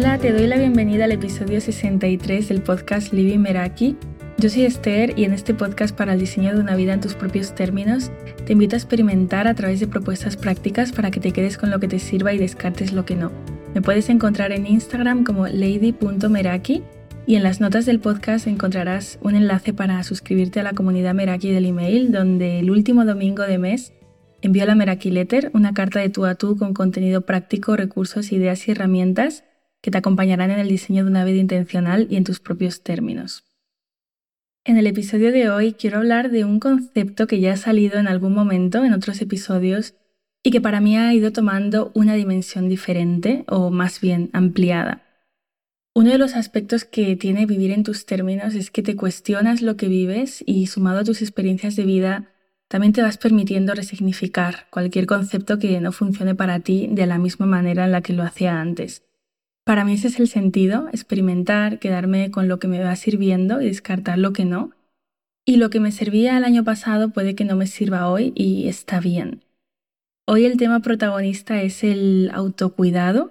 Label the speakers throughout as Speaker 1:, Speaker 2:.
Speaker 1: Hola, te doy la bienvenida al episodio 63 del podcast Living Meraki. Yo soy Esther y en este podcast para el diseño de una vida en tus propios términos te invito a experimentar a través de propuestas prácticas para que te quedes con lo que te sirva y descartes lo que no. Me puedes encontrar en Instagram como lady.meraki y en las notas del podcast encontrarás un enlace para suscribirte a la comunidad Meraki del email, donde el último domingo de mes envío la Meraki Letter, una carta de tú a tú con contenido práctico, recursos, ideas y herramientas que te acompañarán en el diseño de una vida intencional y en tus propios términos. En el episodio de hoy quiero hablar de un concepto que ya ha salido en algún momento en otros episodios y que para mí ha ido tomando una dimensión diferente o más bien ampliada. Uno de los aspectos que tiene vivir en tus términos es que te cuestionas lo que vives y sumado a tus experiencias de vida, también te vas permitiendo resignificar cualquier concepto que no funcione para ti de la misma manera en la que lo hacía antes. Para mí ese es el sentido, experimentar, quedarme con lo que me va sirviendo y descartar lo que no. Y lo que me servía el año pasado puede que no me sirva hoy y está bien. Hoy el tema protagonista es el autocuidado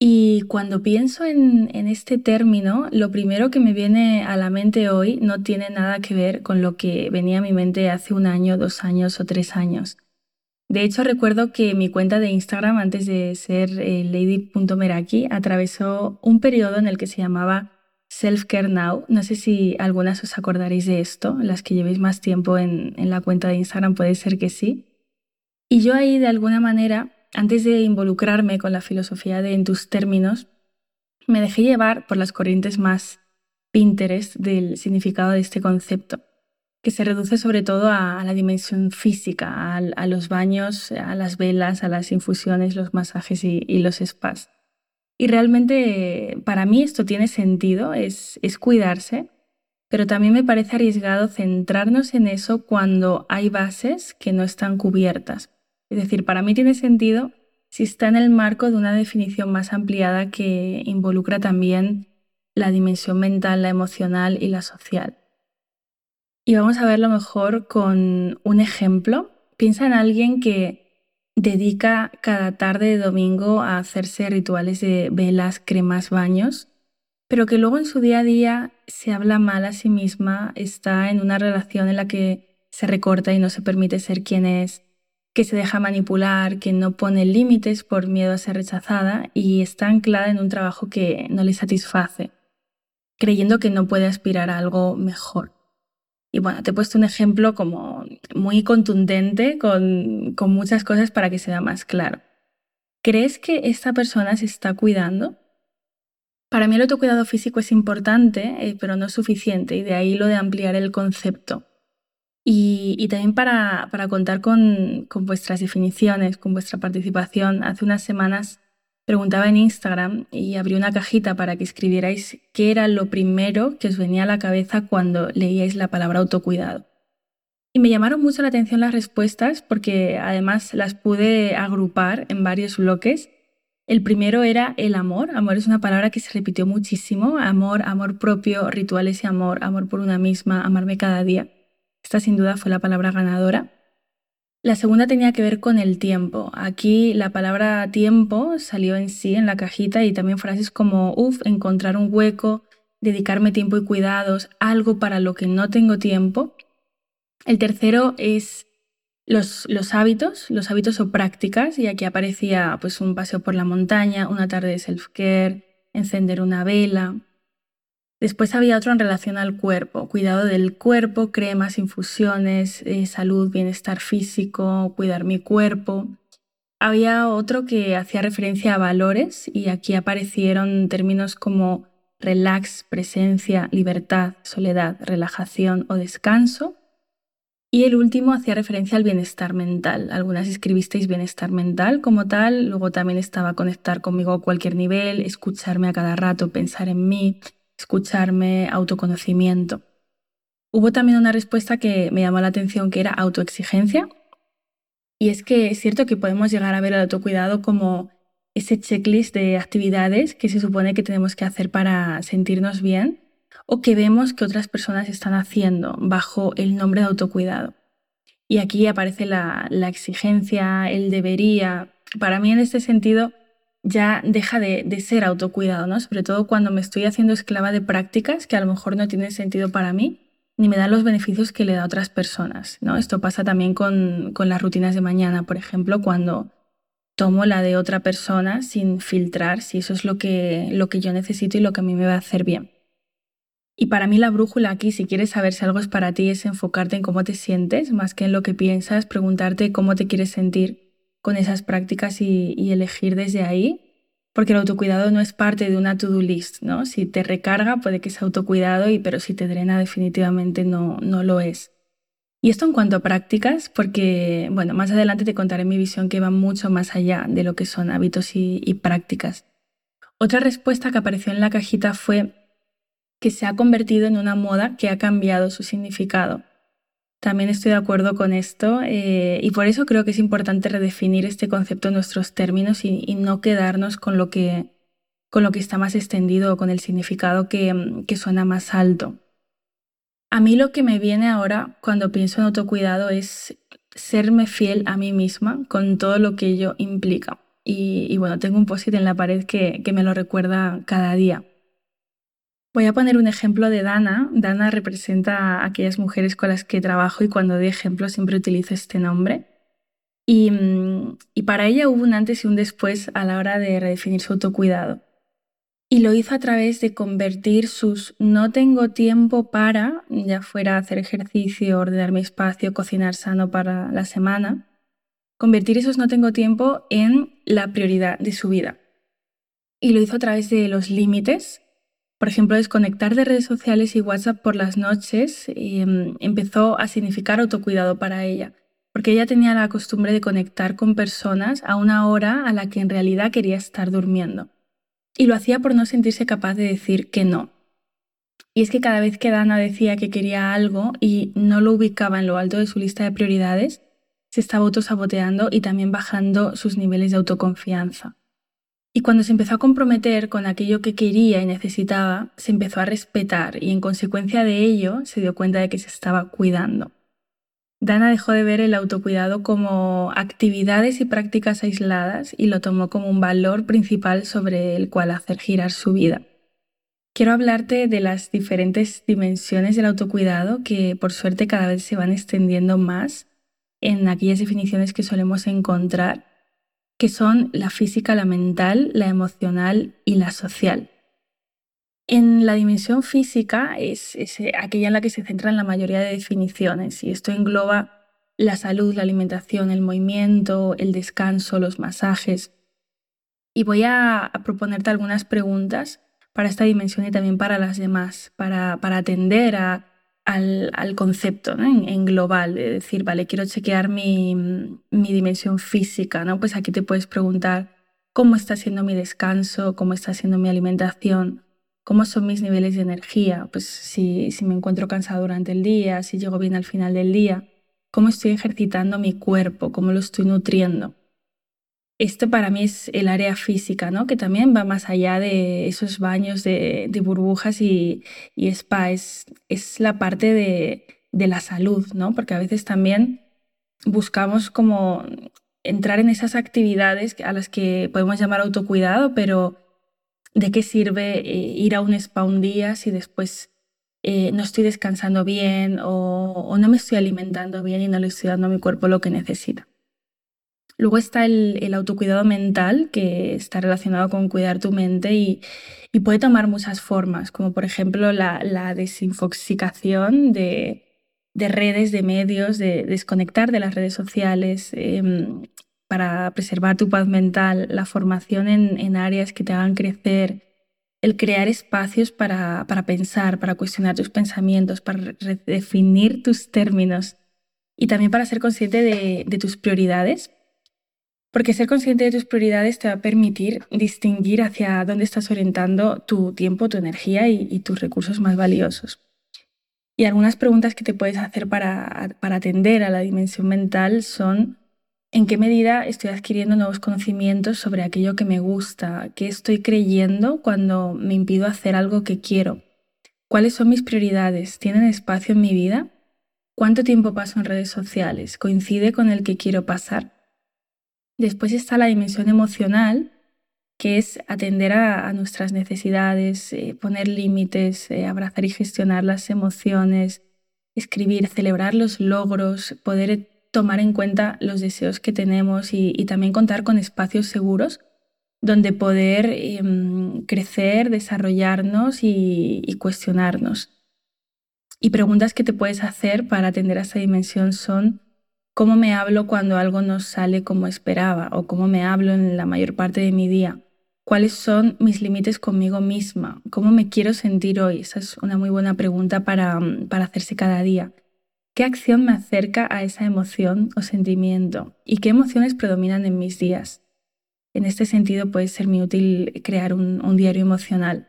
Speaker 1: y cuando pienso en, este término, lo primero que me viene a la mente hoy no tiene nada que ver con lo que venía a mi mente hace un año, dos años o tres años. De hecho, recuerdo que mi cuenta de Instagram, antes de ser eh, lady.meraki, atravesó un periodo en el que se llamaba Self Care Now. No sé si algunas os acordaréis de esto, las que llevéis más tiempo en, en la cuenta de Instagram puede ser que sí. Y yo ahí de alguna manera antes de involucrarme con la filosofía de En tus términos, me dejé llevar por las corrientes más Pinterest del significado de este concepto, que se reduce sobre todo a, la dimensión física, a, los baños, a las velas, a las infusiones, los masajes y, los spas. Y realmente para mí esto tiene sentido, es, es cuidarse, pero también me parece arriesgado centrarnos en eso cuando hay bases que no están cubiertas. Es decir, para mí tiene sentido si está en el marco de una definición más ampliada que involucra también la dimensión mental, la emocional y la social. Y vamos a verlo mejor con un ejemplo. Piensa en alguien que dedica cada tarde de domingo a hacerse rituales de velas, cremas, baños, pero que luego en su día a día se habla mal a sí misma, está en una relación en la que se recorta y no se permite ser quien es, que se deja manipular, que no pone límites por miedo a ser rechazada y está anclada en un trabajo que no le satisface, creyendo que no puede aspirar a algo mejor. Y bueno, te he puesto un ejemplo como muy contundente con, muchas cosas para que sea más claro. ¿Crees que esta persona se está cuidando? Para mí el autocuidado físico es importante, eh, pero no es suficiente, y de ahí lo de ampliar el concepto. Y, también para, contar con, vuestras definiciones, con vuestra participación. Hace unas semanas preguntaba en Instagram y abrí una cajita para que escribierais qué era lo primero que os venía a la cabeza cuando leíais la palabra autocuidado. Y me llamaron mucho la atención las respuestas porque además las pude agrupar en varios bloques. El primero era el amor. Amor es una palabra que se repitió muchísimo. Amor, amor propio, rituales y amor, amor por una misma, amarme cada día. Esta sin duda fue la palabra ganadora. La segunda tenía que ver con el tiempo. Aquí la palabra tiempo salió en sí en la cajita y también frases como, uff, encontrar un hueco, dedicarme tiempo y cuidados, algo para lo que no tengo tiempo. El tercero es los, los, hábitos, los hábitos o prácticas, y aquí aparecía pues un paseo por la montaña, una tarde de self-care, encender una vela, Después había otro en relación al cuerpo, cuidado del cuerpo, cremas, infusiones, eh, salud, bienestar físico, cuidar mi cuerpo. Había otro que hacía referencia a valores y aquí aparecieron términos como relax, presencia, libertad, soledad, relajación o descanso. Y el último hacía referencia al bienestar mental. Algunas escribisteis bienestar mental como tal, luego también estaba conectar conmigo a cualquier nivel, escucharme a cada rato, pensar en mí, escucharme, autoconocimiento. Hubo también una respuesta que me llamó la atención que era autoexigencia. Y es que es cierto que podemos llegar a ver el autocuidado como ese checklist de actividades que se supone que tenemos que hacer para sentirnos bien o que vemos que otras personas están haciendo bajo el nombre de autocuidado. Y aquí aparece la, la exigencia, el debería. Para mí en este sentido ya deja de, ser autocuidado, ¿no? Sobre todo cuando me estoy haciendo esclava de prácticas que a lo mejor no tienen sentido para mí ni me dan los beneficios que le da a otras personas, ¿no? Esto pasa también con, con las rutinas de mañana, por ejemplo, cuando tomo la de otra persona sin filtrar si eso es lo que, lo que yo necesito y lo que a mí me va a hacer bien. Y para mí la brújula aquí, si quieres saber si algo es para ti, es enfocarte en cómo te sientes, más que en lo que piensas, preguntarte cómo te quieres sentir con esas prácticas y, elegir desde ahí, porque el autocuidado no es parte de una to-do list, ¿no? Si te recarga puede que sea autocuidado, y, pero si te drena definitivamente no, no lo es. Y esto en cuanto a prácticas, porque, bueno, más adelante te contaré mi visión que va mucho más allá de lo que son hábitos y, y prácticas. Otra respuesta que apareció en la cajita fue que se ha convertido en una moda que ha cambiado su significado. También estoy de acuerdo con esto eh, y por eso creo que es importante redefinir este concepto en nuestros términos y, no quedarnos con lo, que, con lo que está más extendido o con el significado que, que suena más alto. A mí lo que me viene ahora cuando pienso en autocuidado es serme fiel a mí misma con todo lo que ello implica. Y, bueno, tengo un post-it en la pared que, que me lo recuerda cada día. Voy a poner un ejemplo de Dana. Dana representa a aquellas mujeres con las que trabajo y cuando doy ejemplo siempre utilizo este nombre. Y, y, para ella hubo un antes y un después a la hora de redefinir su autocuidado. Y lo hizo a través de convertir sus no tengo tiempo para, ya fuera hacer ejercicio, ordenar mi espacio, cocinar sano para la semana, convertir esos no tengo tiempo en la prioridad de su vida. Y lo hizo a través de los límites por ejemplo, desconectar de redes sociales y WhatsApp por las noches em, empezó a significar autocuidado para ella, porque ella tenía la costumbre de conectar con personas a una hora a la que en realidad quería estar durmiendo. Y lo hacía por no sentirse capaz de decir que no. Y es que cada vez que Dana decía que quería algo y no lo ubicaba en lo alto de su lista de prioridades, se estaba autosaboteando y también bajando sus niveles de autoconfianza. Y cuando se empezó a comprometer con aquello que quería y necesitaba, se empezó a respetar y en consecuencia de ello se dio cuenta de que se estaba cuidando. Dana dejó de ver el autocuidado como actividades y prácticas aisladas y lo tomó como un valor principal sobre el cual hacer girar su vida. Quiero hablarte de las diferentes dimensiones del autocuidado que por suerte cada vez se van extendiendo más en aquellas definiciones que solemos encontrar que son la física, la mental, la emocional y la social. En la dimensión física es, eh, aquella en la que se centran la mayoría de definiciones y esto engloba la salud, la alimentación, el movimiento, el descanso, los masajes. Y voy a, proponerte algunas preguntas para esta dimensión y también para las demás, para atender a, al, concepto en, global, de decir, vale, quiero chequear mi, dimensión física, ¿no? Pues aquí te puedes preguntar cómo está siendo mi descanso, cómo está siendo mi alimentación, cómo son mis niveles de energía, pues si, si me encuentro cansado durante el día, si llego bien al final del día, cómo estoy ejercitando mi cuerpo, cómo lo estoy nutriendo. Esto para mí es el área física, ¿no? que también va más allá de esos baños de, burbujas y, spa, es, la parte de, la salud, ¿no? porque a veces también buscamos como entrar en esas actividades a las que podemos llamar autocuidado, pero ¿de qué sirve eh, ir a un spa un día si después eh, no estoy descansando bien o, o no me estoy alimentando bien y no le estoy dando a mi cuerpo lo que necesita? Luego está el, autocuidado mental, que está relacionado con cuidar tu mente y, puede tomar muchas formas, como por ejemplo la, desinfoxicación de, redes, de medios, de desconectar de las redes sociales em, para preservar tu paz mental, la formación en, áreas que te hagan crecer, el crear espacios para, pensar, para cuestionar tus pensamientos, para redefinir tus términos y también para ser consciente de tus prioridades porque ser consciente de tus prioridades te va a permitir distinguir hacia dónde estás orientando tu tiempo, tu energía y, tus recursos más valiosos. Y algunas preguntas que te puedes hacer para, para atender a la dimensión mental son ¿En qué medida estoy adquiriendo nuevos conocimientos sobre aquello que me gusta? ¿Qué estoy creyendo cuando me impido hacer algo que quiero? ¿Cuáles son mis prioridades? ¿Tienen espacio en mi vida? ¿Cuánto tiempo paso en redes sociales? ¿Coincide con el que quiero pasar? Después está la dimensión emocional, que es atender a, nuestras necesidades, eh, poner límites, eh, abrazar y gestionar las emociones, escribir, celebrar los logros, poder tomar en cuenta los deseos que tenemos y, también contar con espacios seguros donde poder em, crecer, desarrollarnos y, y cuestionarnos. Y preguntas que te puedes hacer para atender a esta dimensión son cómo me hablo cuando algo no sale como esperaba o cómo me hablo en la mayor parte de mi día. ¿Cuáles son mis límites conmigo misma? ¿Cómo me quiero sentir hoy? Esa es una muy buena pregunta para, para hacerse cada día. ¿Qué acción me acerca a esa emoción o sentimiento? ¿Y qué emociones predominan en mis días? En este sentido puede ser muy útil crear un, un diario emocional.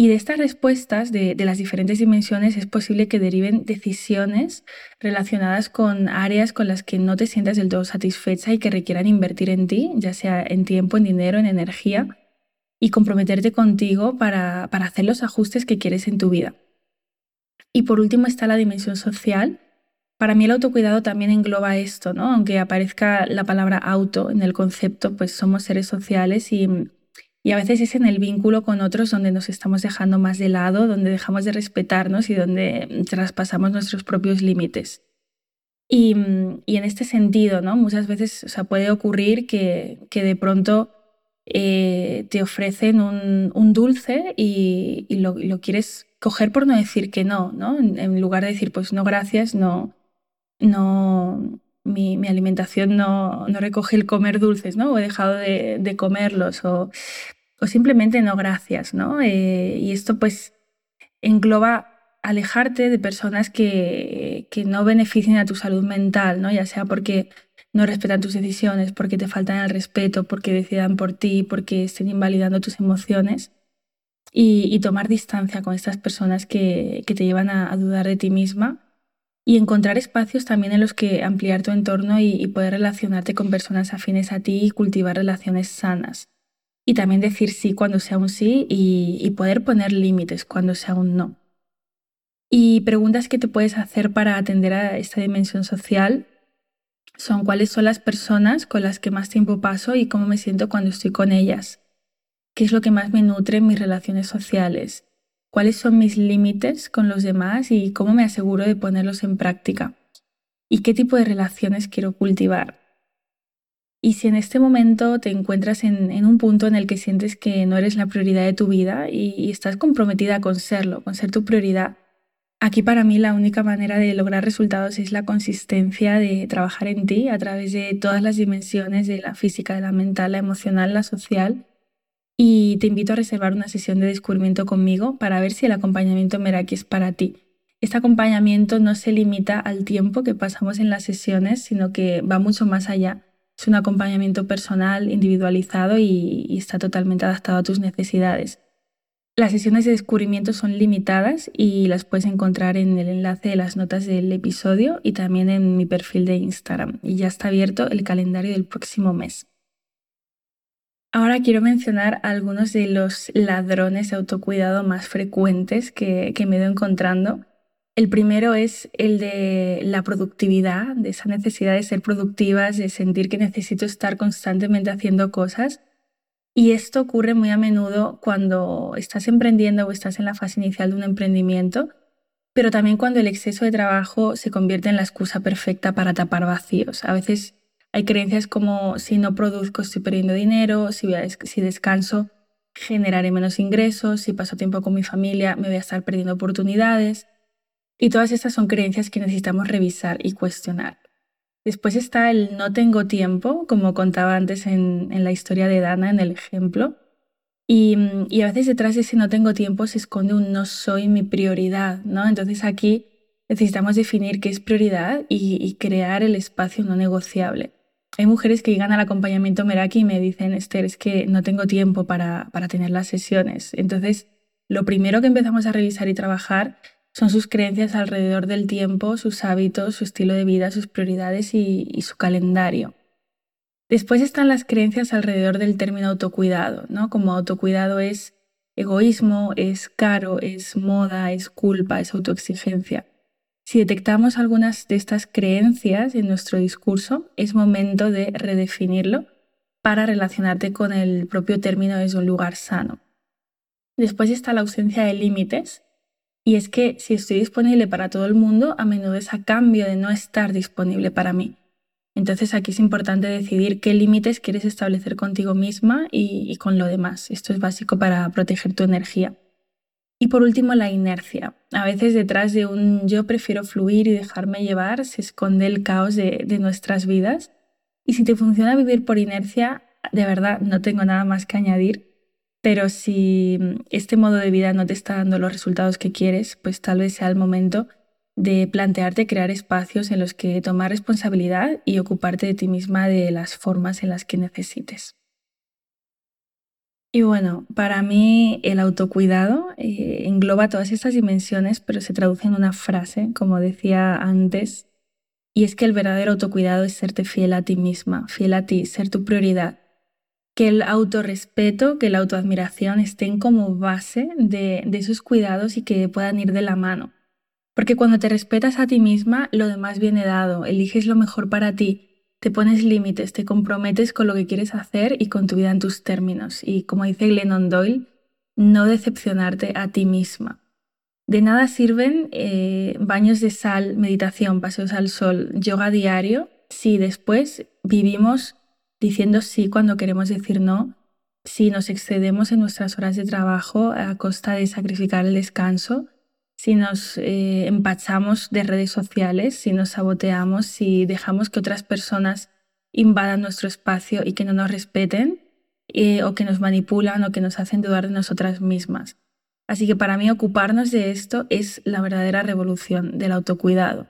Speaker 1: Y de estas respuestas de, las diferentes dimensiones es posible que deriven decisiones relacionadas con áreas con las que no te sientas del todo satisfecha y que requieran invertir en ti, ya sea en tiempo, en dinero, en energía, y comprometerte contigo para, para hacer los ajustes que quieres en tu vida. Y por último está la dimensión social. Para mí el autocuidado también engloba esto, ¿no? Aunque aparezca la palabra auto en el concepto, pues somos seres sociales y y a veces es en el vínculo con otros donde nos estamos dejando más de lado, donde dejamos de respetarnos y donde traspasamos nuestros propios límites. Y, en este sentido, ¿no? muchas veces o sea, puede ocurrir que, de pronto eh, te ofrecen un, dulce y, lo, quieres coger por no decir que no, ¿no? En, lugar de decir, pues no, gracias, no, no, mi, alimentación no, recoge el comer dulces, ¿no? O he dejado de, de comerlos. O o simplemente no gracias, ¿no? Eh, y esto pues engloba alejarte de personas que, que, no beneficien a tu salud mental, ¿no? Ya sea porque no respetan tus decisiones, porque te faltan el respeto, porque decidan por ti, porque estén invalidando tus emociones. Y, tomar distancia con estas personas que, que te llevan a, dudar de ti misma y encontrar espacios también en los que ampliar tu entorno y poder relacionarte con personas afines a ti y cultivar relaciones sanas y también decir sí cuando sea un sí y, poder poner límites cuando sea un no. Y preguntas que te puedes hacer para atender a esta dimensión social son cuáles son las personas con las que más tiempo paso y cómo me siento cuando estoy con ellas. ¿Qué es lo que más me nutre en mis relaciones sociales? ¿Cuáles son mis límites con los demás y cómo me aseguro de ponerlos en práctica? ¿Y qué tipo de relaciones quiero cultivar? Y si en este momento te encuentras en, un punto en el que sientes que no eres la prioridad de tu vida y, estás comprometida con serlo, con ser tu prioridad, aquí para mí la única manera de lograr resultados es la consistencia de trabajar en ti a través de todas las dimensiones de la física, de la mental, la emocional, la social. Y te invito a reservar una sesión de descubrimiento conmigo para ver si el acompañamiento Meraki es para ti. Este acompañamiento no se limita al tiempo que pasamos en las sesiones, sino que va mucho más allá es un acompañamiento personal, individualizado y, está totalmente adaptado a tus necesidades. Las sesiones de descubrimiento son limitadas y las puedes encontrar en el enlace de las notas del episodio y también en mi perfil de Instagram. Y ya está abierto el calendario del próximo mes. Ahora quiero mencionar algunos de los ladrones de autocuidado más frecuentes que, me he ido encontrando el primero es el de la productividad, de esa necesidad de ser productivas, de sentir que necesito estar constantemente haciendo cosas. Y esto ocurre muy a menudo cuando estás emprendiendo o estás en la fase inicial de un emprendimiento, pero también cuando el exceso de trabajo se convierte en la excusa perfecta para tapar vacíos. A veces hay creencias como si no produzco estoy perdiendo dinero, si, si descanso generaré menos ingresos, si paso tiempo con mi familia me voy a estar perdiendo oportunidades. Y todas estas son creencias que necesitamos revisar y cuestionar. Después está el no tengo tiempo, como contaba antes en, la historia de Dana, en el ejemplo. Y, a veces detrás de ese no tengo tiempo se esconde un no soy mi prioridad, ¿no? Entonces aquí necesitamos definir qué es prioridad y, crear el espacio no negociable. Hay mujeres que llegan al acompañamiento Meraki y me dicen, Esther, es que no tengo tiempo para, para tener las sesiones. Entonces, lo primero que empezamos a revisar y trabajar son sus creencias alrededor del tiempo, sus hábitos, su estilo de vida, sus prioridades y, su calendario. Después están las creencias alrededor del término autocuidado, ¿no? Como autocuidado es egoísmo, es caro, es moda, es culpa, es autoexigencia. Si detectamos algunas de estas creencias en nuestro discurso, es momento de redefinirlo para relacionarte con el propio término desde un lugar sano. Después está la ausencia de límites, y es que si estoy disponible para todo el mundo, a menudo es a cambio de no estar disponible para mí. Entonces aquí es importante decidir qué límites quieres establecer contigo misma y, con lo demás. Esto es básico para proteger tu energía. Y por último, la inercia. A veces detrás de un yo prefiero fluir y dejarme llevar se esconde el caos de, nuestras vidas. Y si te funciona vivir por inercia, de verdad no tengo nada más que añadir. Pero si este modo de vida no te está dando los resultados que quieres, pues tal vez sea el momento de plantearte crear espacios en los que tomar responsabilidad y ocuparte de ti misma de las formas en las que necesites. Y bueno, para mí el autocuidado eh, engloba todas estas dimensiones, pero se traduce en una frase, como decía antes, y es que el verdadero autocuidado es serte fiel a ti misma, fiel a ti, ser tu prioridad. Que el autorrespeto, que la autoadmiración estén como base de esos cuidados y que puedan ir de la mano porque cuando te respetas a ti misma, lo demás viene dado, eliges lo mejor para ti, te pones límites, te comprometes con lo que quieres hacer y con tu vida en tus términos. Y como dice Glennon Doyle, no decepcionarte a ti misma. De nada sirven eh, baños de sal, meditación, paseos al sol, yoga diario, si después vivimos diciendo sí cuando queremos decir no, si nos excedemos en nuestras horas de trabajo a costa de sacrificar el descanso, si nos eh, empachamos de redes sociales, si nos saboteamos, si dejamos que otras personas invadan nuestro espacio y que no nos respeten, eh, o que nos manipulan o que nos hacen dudar de nosotras mismas. Así que para mí ocuparnos de esto es la verdadera revolución del autocuidado.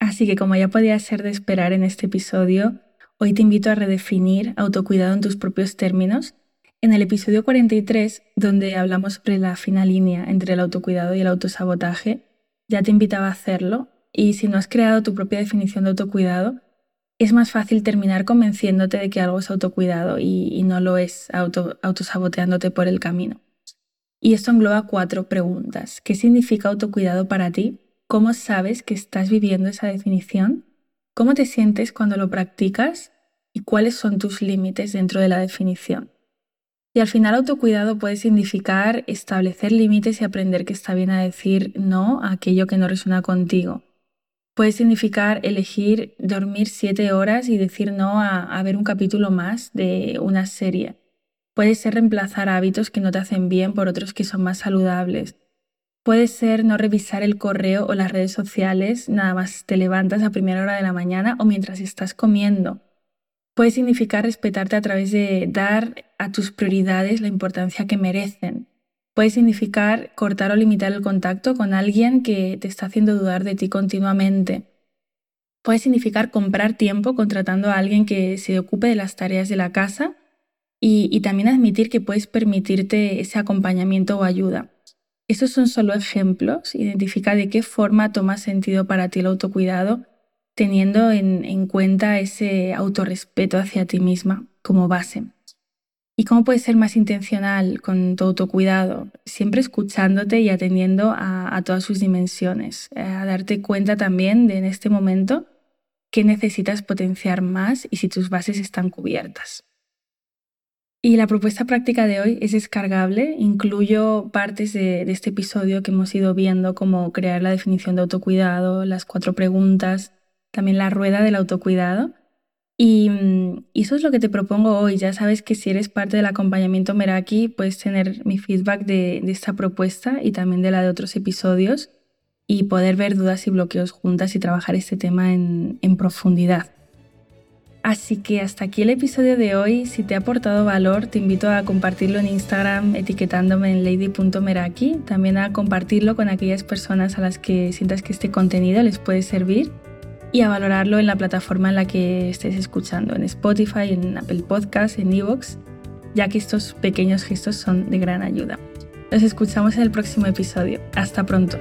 Speaker 1: Así que como ya podía ser de esperar en este episodio, hoy te invito a redefinir autocuidado en tus propios términos en el episodio 43, donde hablamos sobre la fina línea entre el autocuidado y el autosabotaje, ya te invitaba a hacerlo y si no has creado tu propia definición de autocuidado, es más fácil terminar convenciéndote de que algo es autocuidado y, no lo es, autosaboteándote por el camino. Y esto engloba cuatro preguntas. ¿Qué significa autocuidado para ti? ¿Cómo sabes que estás viviendo esa definición? ¿Cómo te sientes cuando lo practicas? ¿Y cuáles son tus límites dentro de la definición? Y al final autocuidado puede significar establecer límites y aprender que está bien a decir no a aquello que no resuena contigo. Puede significar elegir dormir siete horas y decir no a, ver un capítulo más de una serie. Puede ser reemplazar hábitos que no te hacen bien por otros que son más saludables. Puede ser no revisar el correo o las redes sociales, nada más te levantas a primera hora de la mañana o mientras estás comiendo. Puede significar respetarte a través de dar a tus prioridades la importancia que merecen. Puede significar cortar o limitar el contacto con alguien que te está haciendo dudar de ti continuamente. Puede significar comprar tiempo contratando a alguien que se ocupe de las tareas de la casa y, también admitir que puedes permitirte ese acompañamiento o ayuda. Estos son solo ejemplos. Identifica de qué forma toma sentido para ti el autocuidado teniendo en, cuenta ese autorrespeto hacia ti misma como base. ¿Y cómo puedes ser más intencional con tu autocuidado? Siempre escuchándote y atendiendo a, todas sus dimensiones, eh, a darte cuenta también de en este momento qué necesitas potenciar más y si tus bases están cubiertas. Y la propuesta práctica de hoy es descargable. Incluyo partes de, de, este episodio que hemos ido viendo, como crear la definición de autocuidado, las cuatro preguntas, también la rueda del autocuidado. Y, eso es lo que te propongo hoy. Ya sabes que si eres parte del acompañamiento Meraki, puedes tener mi feedback de, esta propuesta y también de la de otros episodios y poder ver dudas y bloqueos juntas y trabajar este tema en, en profundidad. Así que hasta aquí el episodio de hoy. Si te ha aportado valor, te invito a compartirlo en Instagram etiquetándome en lady.meraki. También a compartirlo con aquellas personas a las que sientas que este contenido les puede servir y a valorarlo en la plataforma en la que estés escuchando, en Spotify, en Apple Podcasts, en Evox, ya que estos pequeños gestos son de gran ayuda. Nos escuchamos en el próximo episodio. Hasta pronto.